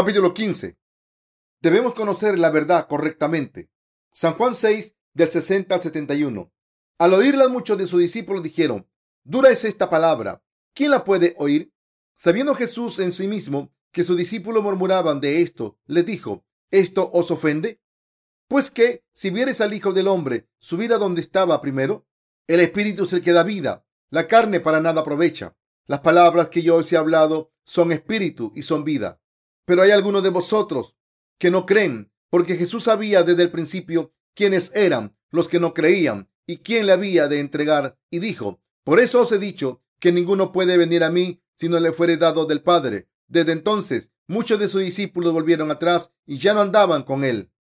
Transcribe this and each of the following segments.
Capítulo 15. Debemos conocer la verdad correctamente. San Juan 6, del 60 al 71. Al oírla, muchos de sus discípulos dijeron, Dura es esta palabra. ¿Quién la puede oír? Sabiendo Jesús en sí mismo que sus discípulos murmuraban de esto, les dijo, ¿esto os ofende? Pues que, si vieres al Hijo del Hombre subir a donde estaba primero, el Espíritu es el que da vida, la carne para nada aprovecha. Las palabras que yo os he hablado son espíritu y son vida. Pero hay algunos de vosotros que no creen, porque Jesús sabía desde el principio quiénes eran los que no creían y quién le había de entregar, y dijo, por eso os he dicho que ninguno puede venir a mí si no le fuere dado del Padre. Desde entonces, muchos de sus discípulos volvieron atrás y ya no andaban con él.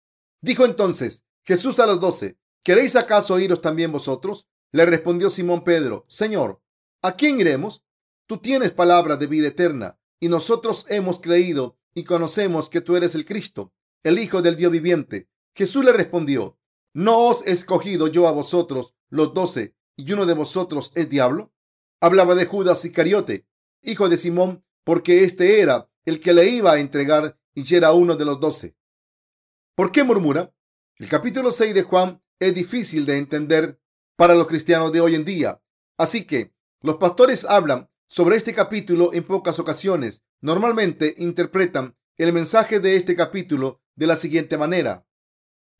Dijo entonces Jesús a los doce, ¿queréis acaso iros también vosotros? Le respondió Simón Pedro, Señor, ¿a quién iremos? Tú tienes palabra de vida eterna, y nosotros hemos creído y conocemos que tú eres el Cristo, el Hijo del Dios viviente. Jesús le respondió, ¿no os he escogido yo a vosotros los doce y uno de vosotros es diablo? Hablaba de Judas Iscariote, hijo de Simón, porque éste era el que le iba a entregar y era uno de los doce. ¿Por qué murmura? El capítulo 6 de Juan es difícil de entender para los cristianos de hoy en día. Así que los pastores hablan sobre este capítulo en pocas ocasiones normalmente interpretan el mensaje de este capítulo de la siguiente manera.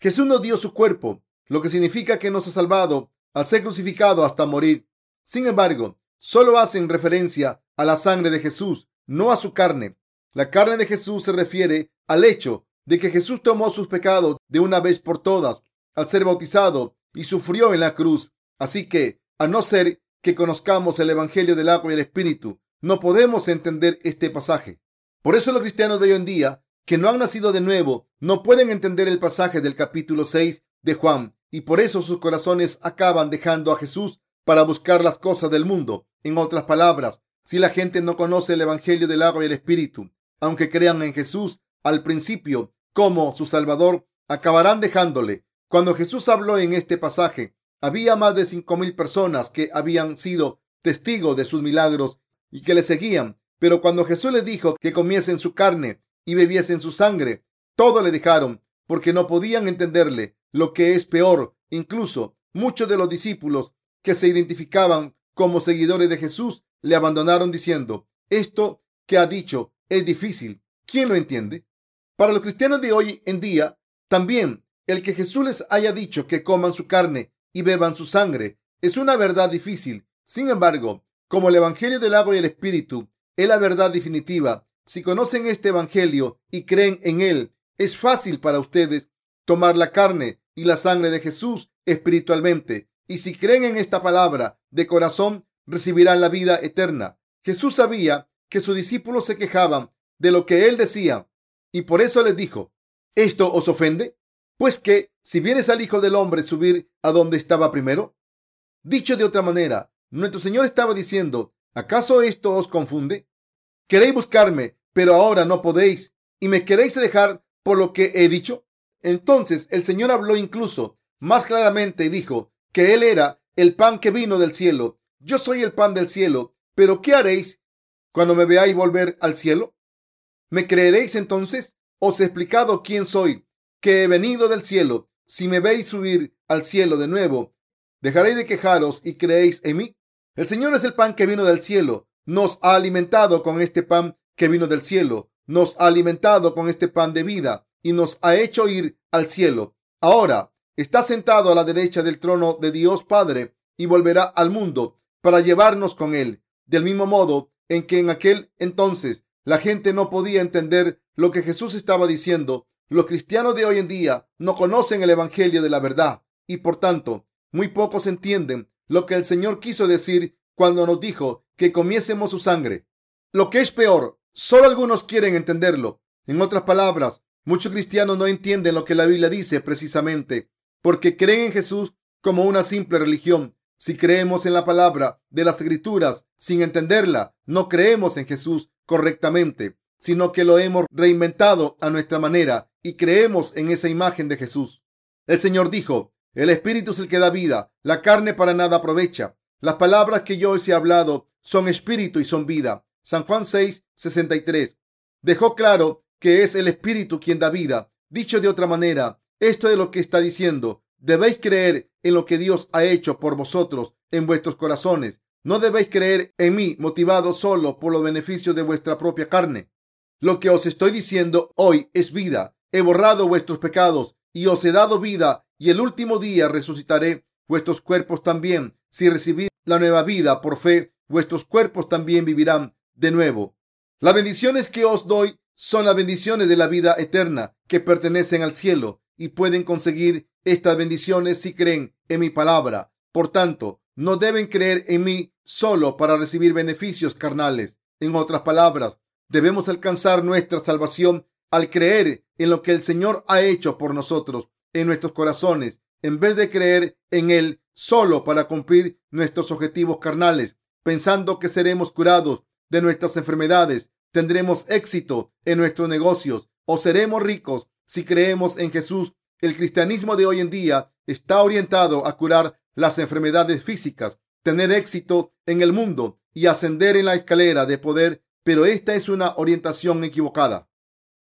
Jesús nos dio su cuerpo, lo que significa que nos ha salvado al ser crucificado hasta morir. Sin embargo, solo hacen referencia a la sangre de Jesús, no a su carne. La carne de Jesús se refiere al hecho de que Jesús tomó sus pecados de una vez por todas al ser bautizado y sufrió en la cruz. Así que, a no ser que conozcamos el Evangelio del agua y el Espíritu, no podemos entender este pasaje. Por eso los cristianos de hoy en día, que no han nacido de nuevo, no pueden entender el pasaje del capítulo 6 de Juan y por eso sus corazones acaban dejando a Jesús para buscar las cosas del mundo. En otras palabras, si la gente no conoce el Evangelio del agua y el Espíritu, aunque crean en Jesús al principio como su Salvador, acabarán dejándole. Cuando Jesús habló en este pasaje, había más de cinco mil personas que habían sido testigos de sus milagros y que le seguían. Pero cuando Jesús les dijo que comiesen su carne y bebiesen su sangre, todo le dejaron porque no podían entenderle. Lo que es peor, incluso muchos de los discípulos que se identificaban como seguidores de Jesús le abandonaron diciendo, esto que ha dicho es difícil. ¿Quién lo entiende? Para los cristianos de hoy en día, también el que Jesús les haya dicho que coman su carne y beban su sangre es una verdad difícil. Sin embargo, como el Evangelio del agua y el Espíritu es la verdad definitiva. Si conocen este Evangelio y creen en él, es fácil para ustedes tomar la carne y la sangre de Jesús espiritualmente. Y si creen en esta palabra de corazón, recibirán la vida eterna. Jesús sabía que sus discípulos se quejaban de lo que él decía y por eso les dijo, ¿esto os ofende? Pues que si vienes al Hijo del Hombre subir a donde estaba primero. Dicho de otra manera, nuestro Señor estaba diciendo, ¿acaso esto os confunde? Queréis buscarme, pero ahora no podéis, y me queréis dejar por lo que he dicho. Entonces el Señor habló incluso más claramente y dijo que Él era el pan que vino del cielo. Yo soy el pan del cielo, pero ¿qué haréis cuando me veáis volver al cielo? ¿Me creeréis entonces? Os he explicado quién soy, que he venido del cielo. Si me veis subir al cielo de nuevo, ¿dejaréis de quejaros y creéis en mí? El Señor es el pan que vino del cielo. Nos ha alimentado con este pan que vino del cielo. Nos ha alimentado con este pan de vida y nos ha hecho ir al cielo. Ahora está sentado a la derecha del trono de Dios Padre y volverá al mundo para llevarnos con él. Del mismo modo en que en aquel entonces la gente no podía entender lo que Jesús estaba diciendo, los cristianos de hoy en día no conocen el Evangelio de la verdad y por tanto muy pocos entienden lo que el Señor quiso decir cuando nos dijo que comiésemos su sangre. Lo que es peor, solo algunos quieren entenderlo. En otras palabras, muchos cristianos no entienden lo que la Biblia dice precisamente porque creen en Jesús como una simple religión. Si creemos en la palabra de las escrituras sin entenderla, no creemos en Jesús correctamente, sino que lo hemos reinventado a nuestra manera y creemos en esa imagen de Jesús. El Señor dijo, el Espíritu es el que da vida, la carne para nada aprovecha. Las palabras que yo os he hablado son espíritu y son vida. San Juan 6, 63. Dejó claro que es el Espíritu quien da vida. Dicho de otra manera, esto es lo que está diciendo. Debéis creer en lo que Dios ha hecho por vosotros en vuestros corazones. No debéis creer en mí motivado solo por los beneficios de vuestra propia carne. Lo que os estoy diciendo hoy es vida. He borrado vuestros pecados y os he dado vida y el último día resucitaré vuestros cuerpos también. Si recibís la nueva vida por fe, vuestros cuerpos también vivirán de nuevo. Las bendiciones que os doy son las bendiciones de la vida eterna que pertenecen al cielo y pueden conseguir estas bendiciones si creen en mi palabra. Por tanto, no deben creer en mí solo para recibir beneficios carnales. En otras palabras, debemos alcanzar nuestra salvación al creer en lo que el Señor ha hecho por nosotros en nuestros corazones, en vez de creer en Él solo para cumplir nuestros objetivos carnales, pensando que seremos curados de nuestras enfermedades, tendremos éxito en nuestros negocios o seremos ricos si creemos en Jesús. El cristianismo de hoy en día está orientado a curar las enfermedades físicas, tener éxito en el mundo y ascender en la escalera de poder, pero esta es una orientación equivocada.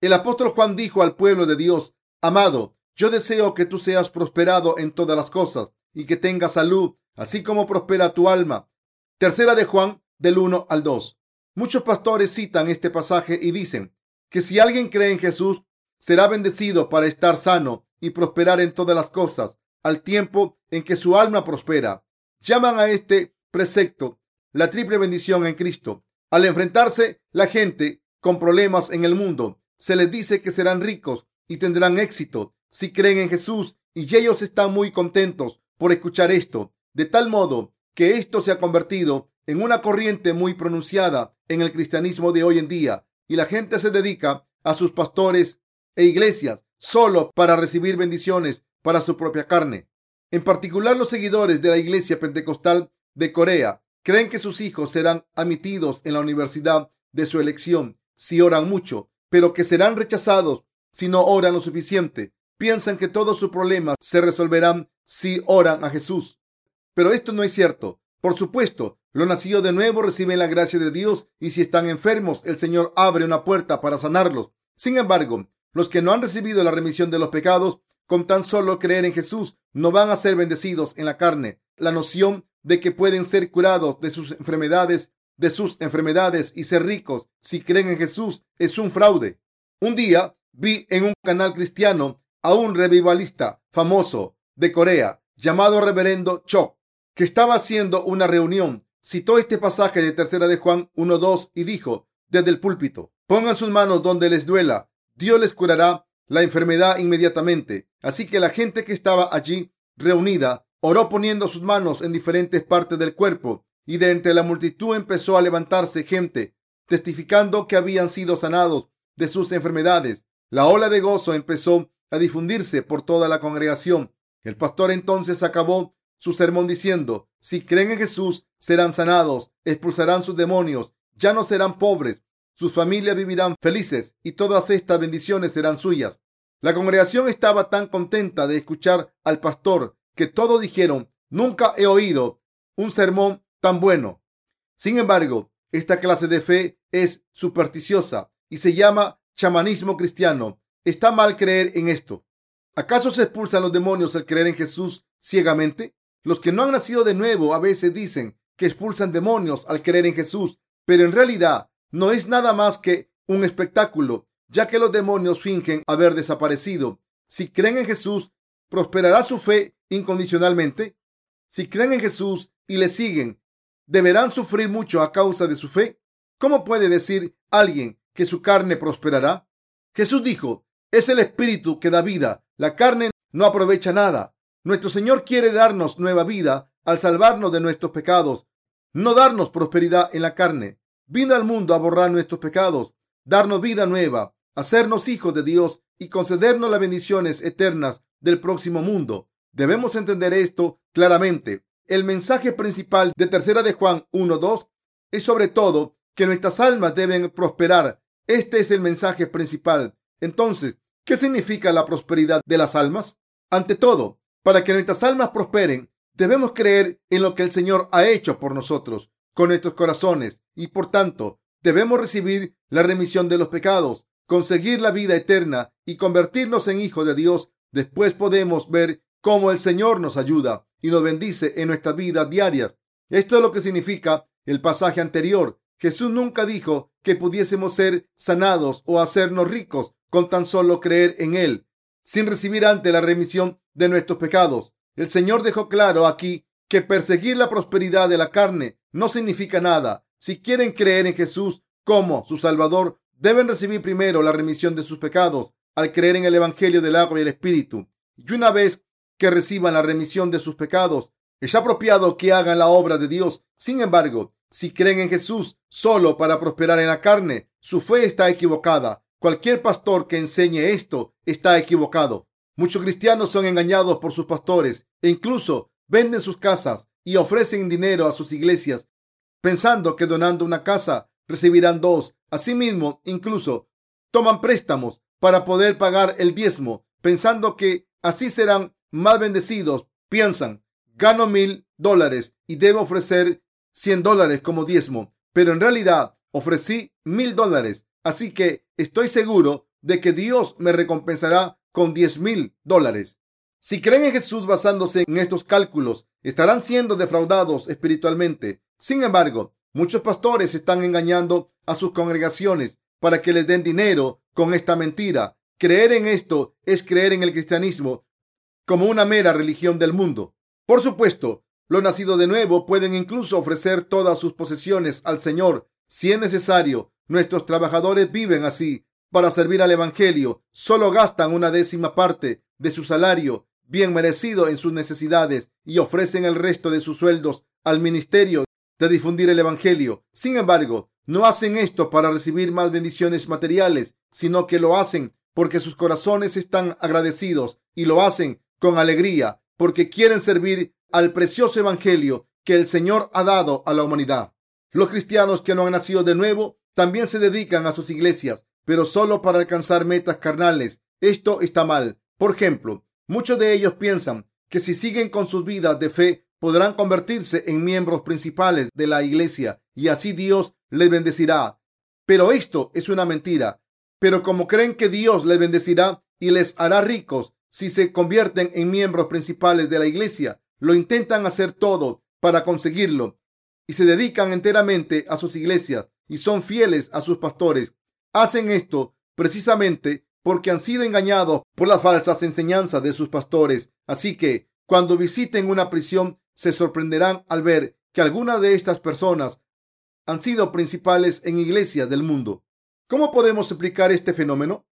El apóstol Juan dijo al pueblo de Dios, amado, yo deseo que tú seas prosperado en todas las cosas y que tengas salud, así como prospera tu alma. Tercera de Juan, del 1 al 2. Muchos pastores citan este pasaje y dicen que si alguien cree en Jesús, será bendecido para estar sano y prosperar en todas las cosas, al tiempo en que su alma prospera. Llaman a este precepto la triple bendición en Cristo. Al enfrentarse la gente con problemas en el mundo, se les dice que serán ricos y tendrán éxito si creen en Jesús y ellos están muy contentos por escuchar esto, de tal modo que esto se ha convertido en una corriente muy pronunciada en el cristianismo de hoy en día y la gente se dedica a sus pastores e iglesias solo para recibir bendiciones para su propia carne. En particular los seguidores de la iglesia pentecostal de Corea creen que sus hijos serán admitidos en la universidad de su elección si oran mucho, pero que serán rechazados si no oran lo suficiente. Piensan que todos sus problemas se resolverán si oran a Jesús. Pero esto no es cierto. Por supuesto, los nacidos de nuevo reciben la gracia de Dios y si están enfermos, el Señor abre una puerta para sanarlos. Sin embargo, los que no han recibido la remisión de los pecados con tan solo creer en Jesús no van a ser bendecidos en la carne. La noción de que pueden ser curados de sus enfermedades, de sus enfermedades y ser ricos si creen en Jesús es un fraude. Un día vi en un canal cristiano a un revivalista famoso de Corea llamado Reverendo Cho que estaba haciendo una reunión, citó este pasaje de Tercera de Juan 1.2 y dijo desde el púlpito, pongan sus manos donde les duela, Dios les curará la enfermedad inmediatamente. Así que la gente que estaba allí reunida oró poniendo sus manos en diferentes partes del cuerpo y de entre la multitud empezó a levantarse gente testificando que habían sido sanados de sus enfermedades. La ola de gozo empezó a difundirse por toda la congregación. El pastor entonces acabó su sermón diciendo, si creen en Jesús, serán sanados, expulsarán sus demonios, ya no serán pobres, sus familias vivirán felices y todas estas bendiciones serán suyas. La congregación estaba tan contenta de escuchar al pastor que todos dijeron, nunca he oído un sermón tan bueno. Sin embargo, esta clase de fe es supersticiosa y se llama chamanismo cristiano. Está mal creer en esto. ¿Acaso se expulsan los demonios al creer en Jesús ciegamente? Los que no han nacido de nuevo a veces dicen que expulsan demonios al creer en Jesús, pero en realidad no es nada más que un espectáculo, ya que los demonios fingen haber desaparecido. Si creen en Jesús, prosperará su fe incondicionalmente. Si creen en Jesús y le siguen, deberán sufrir mucho a causa de su fe. ¿Cómo puede decir alguien que su carne prosperará? Jesús dijo, es el espíritu que da vida, la carne no aprovecha nada. Nuestro Señor quiere darnos nueva vida al salvarnos de nuestros pecados, no darnos prosperidad en la carne. Vino al mundo a borrar nuestros pecados, darnos vida nueva, hacernos hijos de Dios y concedernos las bendiciones eternas del próximo mundo. Debemos entender esto claramente. El mensaje principal de Tercera de Juan 1.2 es sobre todo que nuestras almas deben prosperar. Este es el mensaje principal. Entonces, ¿qué significa la prosperidad de las almas? Ante todo, para que nuestras almas prosperen, debemos creer en lo que el Señor ha hecho por nosotros con nuestros corazones y por tanto debemos recibir la remisión de los pecados. conseguir la vida eterna y convertirnos en hijos de Dios, después podemos ver cómo el Señor nos ayuda y nos bendice en nuestra vida diaria. Esto es lo que significa el pasaje anterior. Jesús nunca dijo que pudiésemos ser sanados o hacernos ricos con tan solo creer en Él, sin recibir antes la remisión de nuestros pecados. El Señor dejó claro aquí que perseguir la prosperidad de la carne no significa nada. Si quieren creer en Jesús como su Salvador, deben recibir primero la remisión de sus pecados al creer en el Evangelio del agua y el Espíritu. Y una vez que reciban la remisión de sus pecados, es apropiado que hagan la obra de Dios. Sin embargo, si creen en Jesús solo para prosperar en la carne, su fe está equivocada. Cualquier pastor que enseñe esto está equivocado. Muchos cristianos son engañados por sus pastores e incluso venden sus casas y ofrecen dinero a sus iglesias pensando que donando una casa recibirán dos. Asimismo, incluso toman préstamos para poder pagar el diezmo, pensando que así serán más bendecidos. Piensan, gano mil dólares y debo ofrecer cien dólares como diezmo, pero en realidad ofrecí mil dólares, así que estoy seguro de que Dios me recompensará con diez mil dólares. Si creen en Jesús basándose en estos cálculos, estarán siendo defraudados espiritualmente. Sin embargo, muchos pastores están engañando a sus congregaciones para que les den dinero con esta mentira. Creer en esto es creer en el cristianismo como una mera religión del mundo. Por supuesto, los nacidos de nuevo pueden incluso ofrecer todas sus posesiones al Señor si es necesario. Nuestros trabajadores viven así para servir al Evangelio. Solo gastan una décima parte de su salario bien merecido en sus necesidades y ofrecen el resto de sus sueldos al ministerio de difundir el Evangelio. Sin embargo, no hacen esto para recibir más bendiciones materiales, sino que lo hacen porque sus corazones están agradecidos y lo hacen con alegría porque quieren servir al precioso Evangelio que el Señor ha dado a la humanidad. Los cristianos que no han nacido de nuevo también se dedican a sus iglesias, pero solo para alcanzar metas carnales. Esto está mal. Por ejemplo, muchos de ellos piensan que si siguen con sus vidas de fe podrán convertirse en miembros principales de la iglesia y así Dios les bendecirá. Pero esto es una mentira. Pero como creen que Dios les bendecirá y les hará ricos si se convierten en miembros principales de la iglesia, lo intentan hacer todo para conseguirlo y se dedican enteramente a sus iglesias y son fieles a sus pastores. Hacen esto precisamente porque han sido engañados por las falsas enseñanzas de sus pastores. Así que cuando visiten una prisión se sorprenderán al ver que algunas de estas personas han sido principales en iglesias del mundo. ¿Cómo podemos explicar este fenómeno?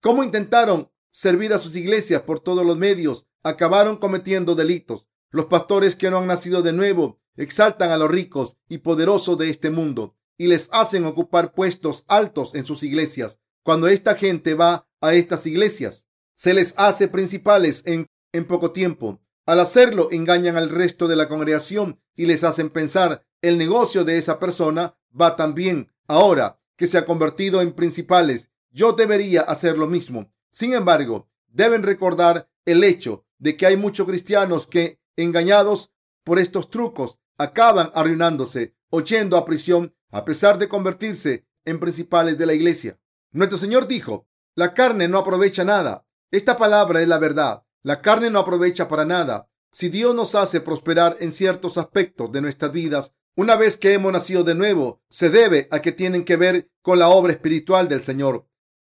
¿Cómo intentaron servir a sus iglesias por todos los medios? Acabaron cometiendo delitos. Los pastores que no han nacido de nuevo exaltan a los ricos y poderosos de este mundo y les hacen ocupar puestos altos en sus iglesias. Cuando esta gente va a estas iglesias, se les hace principales en, en poco tiempo. Al hacerlo, engañan al resto de la congregación y les hacen pensar el negocio de esa persona va tan bien ahora que se ha convertido en principales. Yo debería hacer lo mismo. Sin embargo, deben recordar el hecho de que hay muchos cristianos que, engañados por estos trucos, acaban arruinándose o a prisión a pesar de convertirse en principales de la iglesia. Nuestro Señor dijo, la carne no aprovecha nada. Esta palabra es la verdad. La carne no aprovecha para nada. Si Dios nos hace prosperar en ciertos aspectos de nuestras vidas, una vez que hemos nacido de nuevo, se debe a que tienen que ver con la obra espiritual del Señor.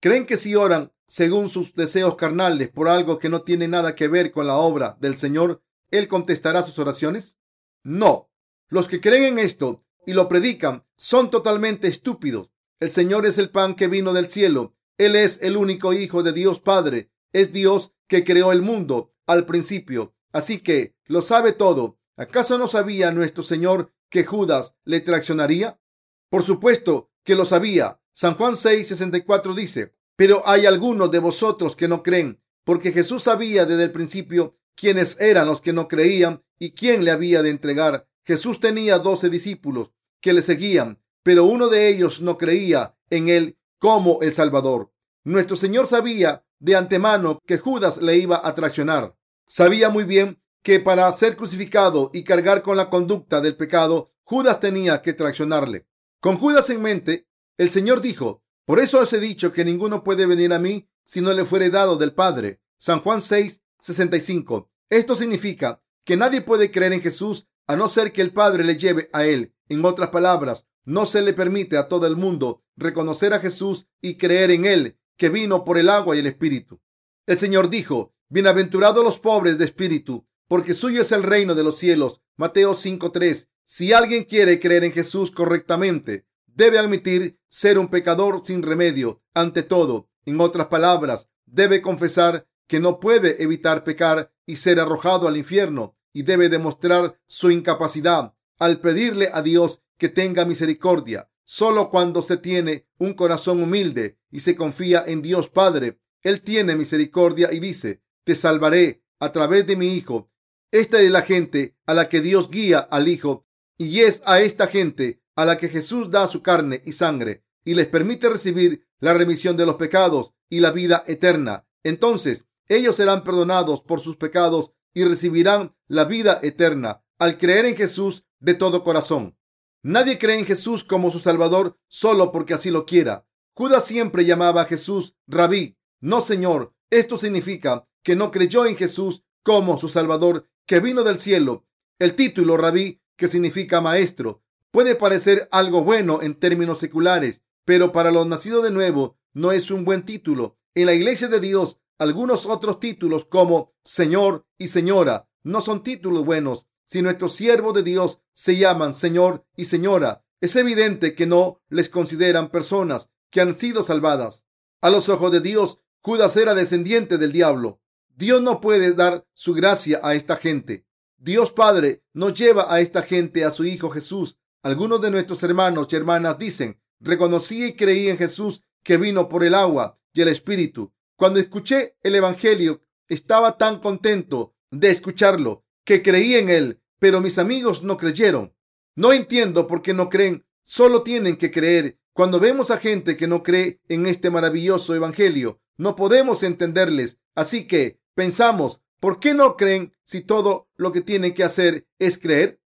¿Creen que si oran según sus deseos carnales por algo que no tiene nada que ver con la obra del Señor, Él contestará sus oraciones? No. Los que creen en esto y lo predican son totalmente estúpidos. El Señor es el pan que vino del cielo. Él es el único Hijo de Dios Padre. Es Dios que creó el mundo al principio, así que lo sabe todo. ¿Acaso no sabía nuestro Señor que Judas le traicionaría? Por supuesto que lo sabía. San Juan 6:64 dice, pero hay algunos de vosotros que no creen, porque Jesús sabía desde el principio quiénes eran los que no creían y quién le había de entregar. Jesús tenía doce discípulos que le seguían, pero uno de ellos no creía en él como el Salvador. Nuestro Señor sabía de antemano que Judas le iba a traicionar. Sabía muy bien que para ser crucificado y cargar con la conducta del pecado, Judas tenía que traicionarle. Con Judas en mente, el Señor dijo, Por eso os he dicho que ninguno puede venir a mí si no le fuere dado del Padre. San Juan 6, 65. Esto significa que nadie puede creer en Jesús a no ser que el Padre le lleve a él. En otras palabras, no se le permite a todo el mundo reconocer a Jesús y creer en él, que vino por el agua y el Espíritu. El Señor dijo, Bienaventurados los pobres de espíritu, porque suyo es el reino de los cielos. Mateo 5.3. Si alguien quiere creer en Jesús correctamente, debe admitir ser un pecador sin remedio ante todo. En otras palabras, debe confesar que no puede evitar pecar y ser arrojado al infierno y debe demostrar su incapacidad al pedirle a Dios que tenga misericordia. Solo cuando se tiene un corazón humilde y se confía en Dios Padre, Él tiene misericordia y dice, te salvaré a través de mi Hijo. Esta es la gente a la que Dios guía al Hijo y es a esta gente a la que Jesús da su carne y sangre y les permite recibir la remisión de los pecados y la vida eterna. Entonces, ellos serán perdonados por sus pecados y recibirán la vida eterna al creer en Jesús de todo corazón. Nadie cree en Jesús como su Salvador solo porque así lo quiera. Judas siempre llamaba a Jesús Rabí, no Señor. Esto significa que no creyó en Jesús como su Salvador que vino del cielo. El título Rabí, que significa maestro, puede parecer algo bueno en términos seculares, pero para los nacidos de nuevo no es un buen título. En la iglesia de Dios, algunos otros títulos como Señor y Señora no son títulos buenos. Si nuestros siervos de Dios se llaman Señor y Señora, es evidente que no les consideran personas que han sido salvadas. A los ojos de Dios, Judas era descendiente del diablo. Dios no puede dar su gracia a esta gente. Dios Padre no lleva a esta gente a su Hijo Jesús. Algunos de nuestros hermanos y hermanas dicen, reconocí y creí en Jesús que vino por el agua y el Espíritu. Cuando escuché el Evangelio, estaba tan contento de escucharlo que creí en él, pero mis amigos no creyeron. No entiendo por qué no creen, solo tienen que creer. Cuando vemos a gente que no cree en este maravilloso Evangelio, no podemos entenderles. Así que pensamos, ¿por qué no creen si todo lo que tienen que hacer es creer?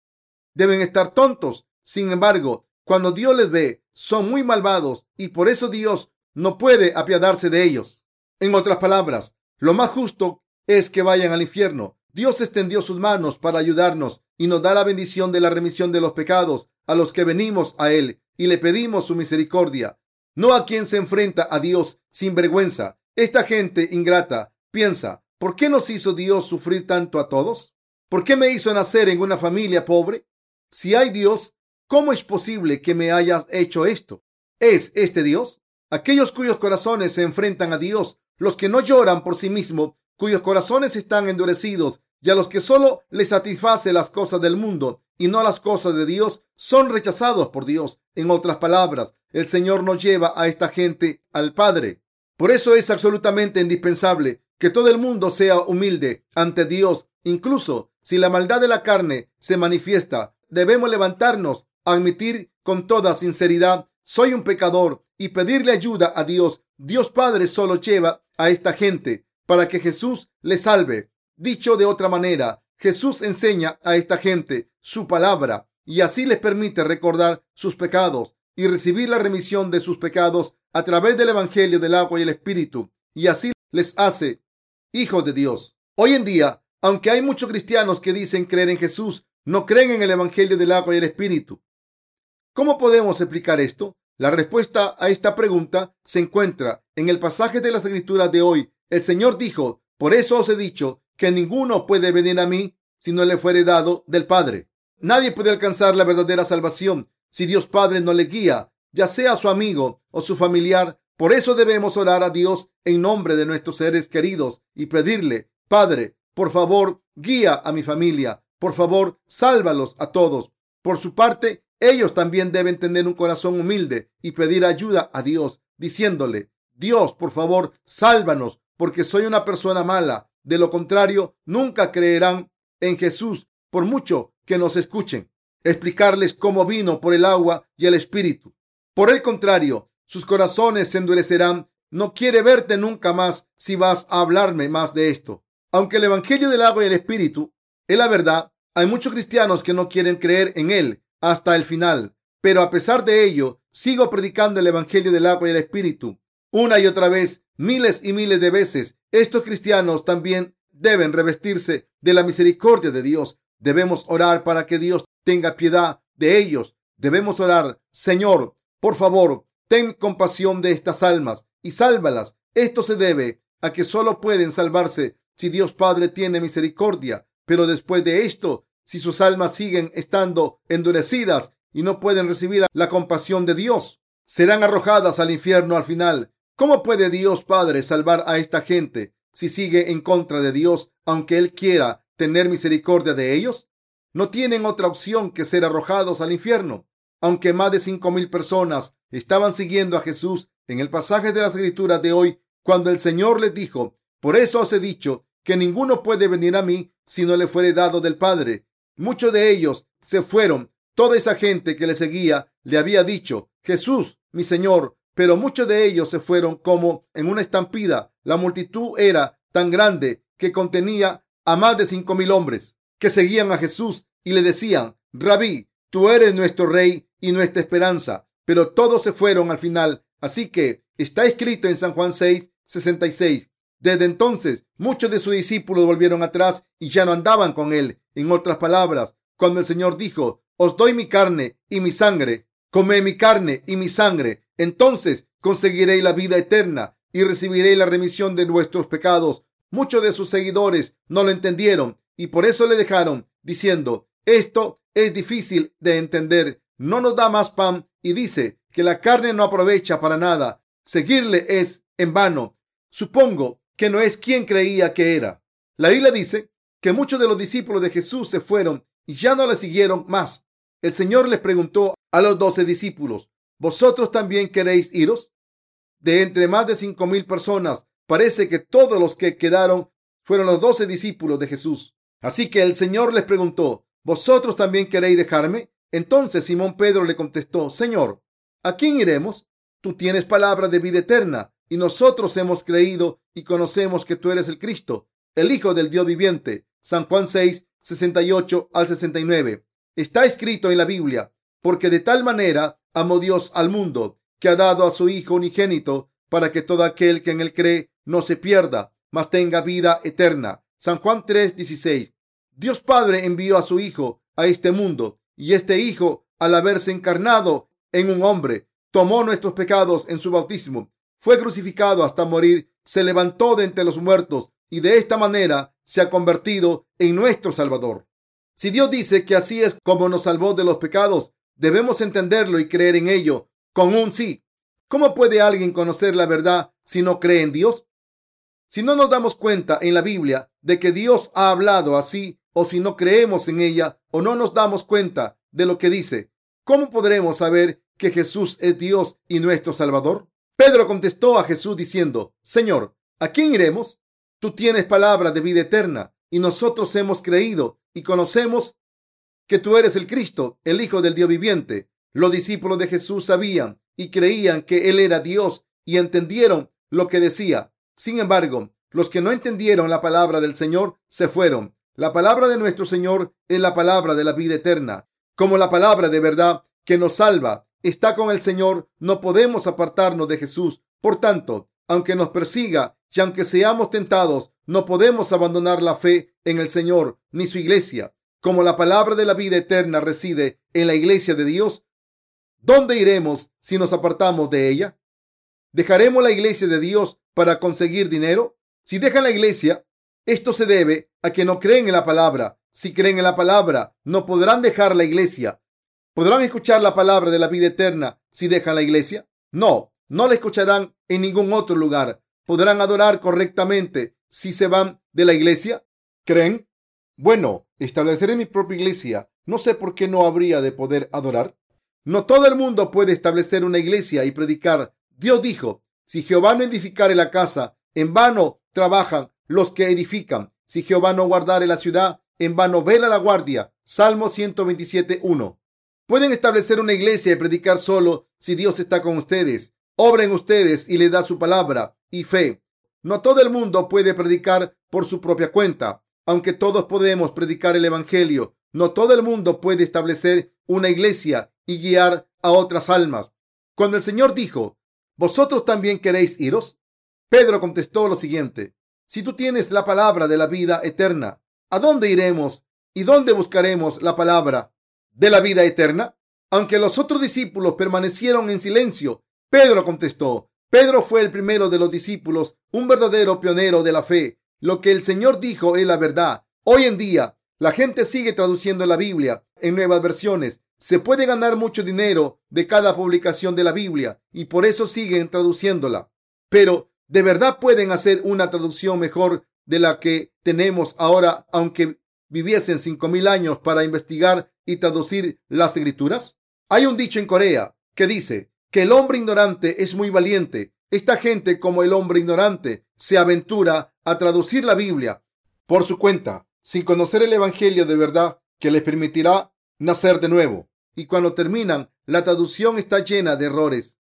Deben estar tontos. Sin embargo, cuando Dios les ve, son muy malvados y por eso Dios no puede apiadarse de ellos. En otras palabras, lo más justo es que vayan al infierno. Dios extendió sus manos para ayudarnos y nos da la bendición de la remisión de los pecados a los que venimos a Él y le pedimos su misericordia. No a quien se enfrenta a Dios sin vergüenza. Esta gente ingrata piensa, ¿por qué nos hizo Dios sufrir tanto a todos? ¿Por qué me hizo nacer en una familia pobre? Si hay Dios, ¿cómo es posible que me hayas hecho esto? ¿Es este Dios? Aquellos cuyos corazones se enfrentan a Dios los que no lloran por sí mismos, cuyos corazones están endurecidos, y a los que solo les satisface las cosas del mundo y no las cosas de Dios, son rechazados por Dios. En otras palabras, el Señor nos lleva a esta gente al Padre. Por eso es absolutamente indispensable que todo el mundo sea humilde ante Dios, incluso si la maldad de la carne se manifiesta. Debemos levantarnos, admitir con toda sinceridad, soy un pecador y pedirle ayuda a Dios. Dios Padre solo lleva a esta gente para que Jesús les salve. Dicho de otra manera, Jesús enseña a esta gente su palabra y así les permite recordar sus pecados y recibir la remisión de sus pecados a través del Evangelio del agua y el Espíritu y así les hace hijos de Dios. Hoy en día, aunque hay muchos cristianos que dicen creer en Jesús, no creen en el Evangelio del agua y el Espíritu. ¿Cómo podemos explicar esto? La respuesta a esta pregunta se encuentra en el pasaje de las escrituras de hoy. El Señor dijo, por eso os he dicho que ninguno puede venir a mí si no le fuere dado del Padre. Nadie puede alcanzar la verdadera salvación si Dios Padre no le guía, ya sea su amigo o su familiar. Por eso debemos orar a Dios en nombre de nuestros seres queridos y pedirle, Padre, por favor, guía a mi familia. Por favor, sálvalos a todos. Por su parte, ellos también deben tener un corazón humilde y pedir ayuda a Dios, diciéndole, Dios, por favor, sálvanos, porque soy una persona mala. De lo contrario, nunca creerán en Jesús, por mucho que nos escuchen. Explicarles cómo vino por el agua y el Espíritu. Por el contrario, sus corazones se endurecerán. No quiere verte nunca más si vas a hablarme más de esto. Aunque el Evangelio del agua y el Espíritu es la verdad, hay muchos cristianos que no quieren creer en él hasta el final. Pero a pesar de ello, sigo predicando el Evangelio del agua y el Espíritu. Una y otra vez, miles y miles de veces, estos cristianos también deben revestirse de la misericordia de Dios. Debemos orar para que Dios tenga piedad de ellos. Debemos orar, Señor, por favor, ten compasión de estas almas y sálvalas. Esto se debe a que solo pueden salvarse si Dios Padre tiene misericordia. Pero después de esto, si sus almas siguen estando endurecidas y no pueden recibir la compasión de Dios, serán arrojadas al infierno al final. ¿Cómo puede Dios Padre salvar a esta gente si sigue en contra de Dios, aunque Él quiera tener misericordia de ellos? No tienen otra opción que ser arrojados al infierno. Aunque más de cinco mil personas estaban siguiendo a Jesús en el pasaje de las escrituras de hoy, cuando el Señor les dijo, por eso os he dicho que ninguno puede venir a mí si no le fuere dado del Padre. Muchos de ellos se fueron. Toda esa gente que le seguía le había dicho, Jesús, mi Señor, pero muchos de ellos se fueron como en una estampida. La multitud era tan grande que contenía a más de cinco mil hombres que seguían a Jesús y le decían, Rabí, tú eres nuestro rey y nuestra esperanza. Pero todos se fueron al final. Así que está escrito en San Juan 6, 66. Desde entonces, muchos de sus discípulos volvieron atrás y ya no andaban con él. En otras palabras, cuando el Señor dijo, os doy mi carne y mi sangre, come mi carne y mi sangre, entonces conseguiréis la vida eterna y recibiréis la remisión de vuestros pecados. Muchos de sus seguidores no lo entendieron y por eso le dejaron, diciendo, esto es difícil de entender, no nos da más pan y dice que la carne no aprovecha para nada. Seguirle es en vano. Supongo que no es quien creía que era. La Biblia dice que muchos de los discípulos de Jesús se fueron y ya no le siguieron más. El Señor les preguntó a los doce discípulos, ¿Vosotros también queréis iros? De entre más de cinco mil personas, parece que todos los que quedaron fueron los doce discípulos de Jesús. Así que el Señor les preguntó, ¿vosotros también queréis dejarme? Entonces Simón Pedro le contestó, Señor, ¿a quién iremos? Tú tienes palabra de vida eterna y nosotros hemos creído y conocemos que tú eres el Cristo, el Hijo del Dios viviente. San Juan 6, 68 al 69. Está escrito en la Biblia, porque de tal manera amó Dios al mundo, que ha dado a su Hijo unigénito, para que todo aquel que en él cree no se pierda, mas tenga vida eterna. San Juan 3, 16. Dios Padre envió a su Hijo a este mundo, y este Hijo, al haberse encarnado en un hombre, tomó nuestros pecados en su bautismo, fue crucificado hasta morir, se levantó de entre los muertos, y de esta manera se ha convertido en nuestro Salvador. Si Dios dice que así es como nos salvó de los pecados, Debemos entenderlo y creer en ello con un sí. ¿Cómo puede alguien conocer la verdad si no cree en Dios? Si no nos damos cuenta en la Biblia de que Dios ha hablado así, o si no creemos en ella, o no nos damos cuenta de lo que dice, ¿cómo podremos saber que Jesús es Dios y nuestro Salvador? Pedro contestó a Jesús diciendo, Señor, ¿a quién iremos? Tú tienes palabra de vida eterna, y nosotros hemos creído y conocemos que tú eres el Cristo, el Hijo del Dios viviente. Los discípulos de Jesús sabían y creían que Él era Dios y entendieron lo que decía. Sin embargo, los que no entendieron la palabra del Señor se fueron. La palabra de nuestro Señor es la palabra de la vida eterna, como la palabra de verdad que nos salva. Está con el Señor, no podemos apartarnos de Jesús. Por tanto, aunque nos persiga y aunque seamos tentados, no podemos abandonar la fe en el Señor ni su iglesia. Como la palabra de la vida eterna reside en la iglesia de Dios, ¿dónde iremos si nos apartamos de ella? ¿Dejaremos la iglesia de Dios para conseguir dinero? Si dejan la iglesia, esto se debe a que no creen en la palabra. Si creen en la palabra, no podrán dejar la iglesia. ¿Podrán escuchar la palabra de la vida eterna si dejan la iglesia? No, no la escucharán en ningún otro lugar. ¿Podrán adorar correctamente si se van de la iglesia? ¿Creen? Bueno, estableceré mi propia iglesia. No sé por qué no habría de poder adorar. No todo el mundo puede establecer una iglesia y predicar. Dios dijo, si Jehová no edificare la casa, en vano trabajan los que edifican. Si Jehová no guardare la ciudad, en vano vela la guardia. Salmo 127, 1. Pueden establecer una iglesia y predicar solo si Dios está con ustedes. Obren ustedes y le da su palabra y fe. No todo el mundo puede predicar por su propia cuenta. Aunque todos podemos predicar el Evangelio, no todo el mundo puede establecer una iglesia y guiar a otras almas. Cuando el Señor dijo, ¿vosotros también queréis iros? Pedro contestó lo siguiente, si tú tienes la palabra de la vida eterna, ¿a dónde iremos y dónde buscaremos la palabra de la vida eterna? Aunque los otros discípulos permanecieron en silencio, Pedro contestó. Pedro fue el primero de los discípulos, un verdadero pionero de la fe. Lo que el Señor dijo es la verdad. Hoy en día, la gente sigue traduciendo la Biblia en nuevas versiones. Se puede ganar mucho dinero de cada publicación de la Biblia y por eso siguen traduciéndola. Pero, ¿de verdad pueden hacer una traducción mejor de la que tenemos ahora, aunque viviesen cinco mil años para investigar y traducir las escrituras? Hay un dicho en Corea que dice que el hombre ignorante es muy valiente. Esta gente, como el hombre ignorante, se aventura a traducir la Biblia por su cuenta, sin conocer el Evangelio de verdad que les permitirá nacer de nuevo. Y cuando terminan, la traducción está llena de errores.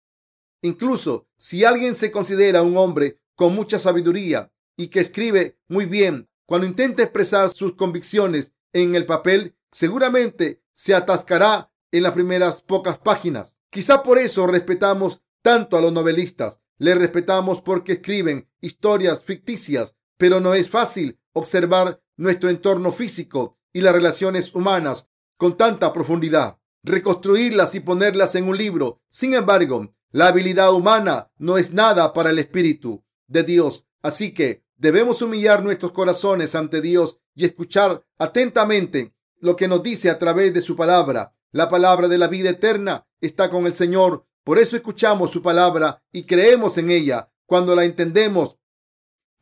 Incluso si alguien se considera un hombre con mucha sabiduría y que escribe muy bien, cuando intenta expresar sus convicciones en el papel, seguramente se atascará en las primeras pocas páginas. Quizá por eso respetamos tanto a los novelistas. Les respetamos porque escriben historias ficticias, pero no es fácil observar nuestro entorno físico y las relaciones humanas con tanta profundidad, reconstruirlas y ponerlas en un libro. Sin embargo, la habilidad humana no es nada para el Espíritu de Dios. Así que debemos humillar nuestros corazones ante Dios y escuchar atentamente lo que nos dice a través de su palabra. La palabra de la vida eterna está con el Señor. Por eso escuchamos su palabra y creemos en ella. Cuando la entendemos,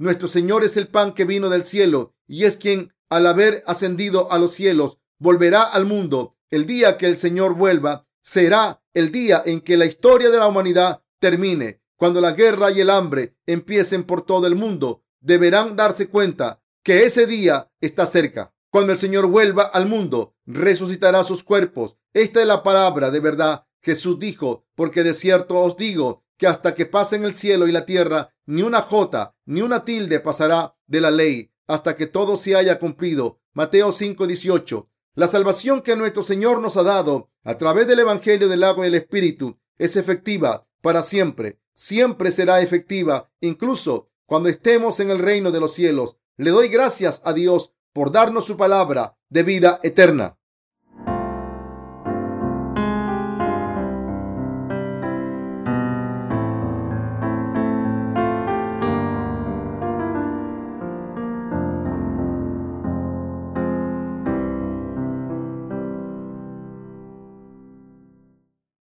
nuestro Señor es el pan que vino del cielo y es quien, al haber ascendido a los cielos, volverá al mundo. El día que el Señor vuelva será el día en que la historia de la humanidad termine. Cuando la guerra y el hambre empiecen por todo el mundo, deberán darse cuenta que ese día está cerca. Cuando el Señor vuelva al mundo, resucitará sus cuerpos. Esta es la palabra de verdad. Jesús dijo, porque de cierto os digo que hasta que pasen el cielo y la tierra, ni una jota, ni una tilde pasará de la ley, hasta que todo se haya cumplido. Mateo 5:18. La salvación que nuestro Señor nos ha dado a través del Evangelio del agua y del Espíritu es efectiva para siempre. Siempre será efectiva, incluso cuando estemos en el reino de los cielos. Le doy gracias a Dios por darnos su palabra de vida eterna.